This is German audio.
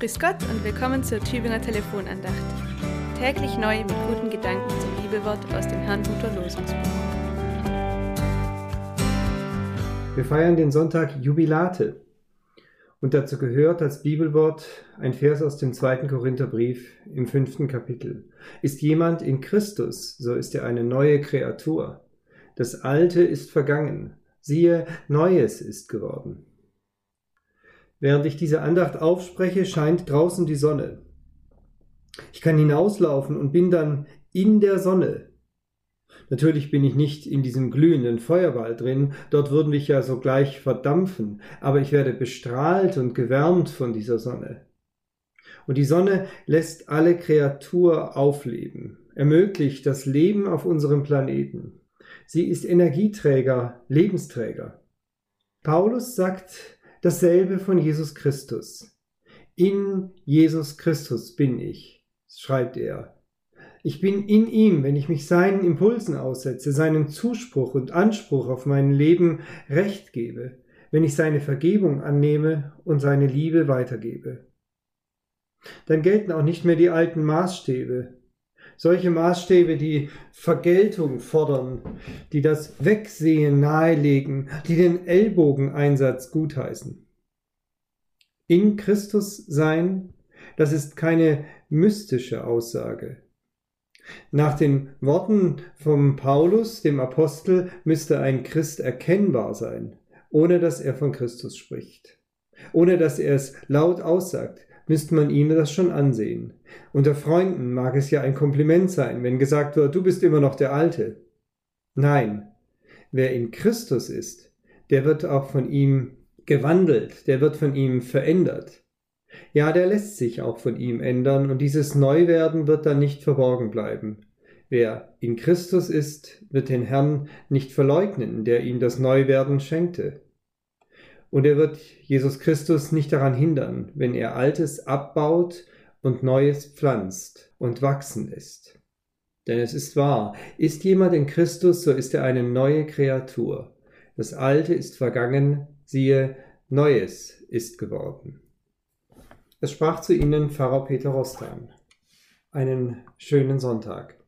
Grüß Gott und willkommen zur Tübinger Telefonandacht. Täglich neu mit guten Gedanken zum Bibelwort aus dem Herrnhuter Losungsbuch. Wir feiern den Sonntag Jubilate. Und dazu gehört als Bibelwort ein Vers aus dem zweiten Korintherbrief im fünften Kapitel. Ist jemand in Christus, so ist er eine neue Kreatur. Das Alte ist vergangen. Siehe, Neues ist geworden. Während ich diese Andacht aufspreche, scheint draußen die Sonne. Ich kann hinauslaufen und bin dann in der Sonne. Natürlich bin ich nicht in diesem glühenden Feuerball drin, dort würden mich ja sogleich verdampfen, aber ich werde bestrahlt und gewärmt von dieser Sonne. Und die Sonne lässt alle Kreatur aufleben, ermöglicht das Leben auf unserem Planeten. Sie ist Energieträger, Lebensträger. Paulus sagt, dasselbe von Jesus Christus. In Jesus Christus bin ich, schreibt er. Ich bin in ihm, wenn ich mich seinen Impulsen aussetze, seinen Zuspruch und Anspruch auf mein Leben recht gebe, wenn ich seine Vergebung annehme und seine Liebe weitergebe. Dann gelten auch nicht mehr die alten Maßstäbe, solche Maßstäbe, die Vergeltung fordern, die das Wegsehen nahelegen, die den Ellbogeneinsatz gutheißen. In Christus sein, das ist keine mystische Aussage. Nach den Worten vom Paulus, dem Apostel, müsste ein Christ erkennbar sein, ohne dass er von Christus spricht, ohne dass er es laut aussagt, müsste man ihm das schon ansehen. Unter Freunden mag es ja ein Kompliment sein, wenn gesagt wird, du bist immer noch der Alte. Nein, wer in Christus ist, der wird auch von ihm gewandelt, der wird von ihm verändert. Ja, der lässt sich auch von ihm ändern, und dieses Neuwerden wird dann nicht verborgen bleiben. Wer in Christus ist, wird den Herrn nicht verleugnen, der ihm das Neuwerden schenkte. Und er wird Jesus Christus nicht daran hindern, wenn er Altes abbaut und Neues pflanzt und wachsen lässt. Denn es ist wahr, ist jemand in Christus, so ist er eine neue Kreatur. Das Alte ist vergangen, siehe, Neues ist geworden. Es sprach zu ihnen Pfarrer Peter Rostan. Einen schönen Sonntag.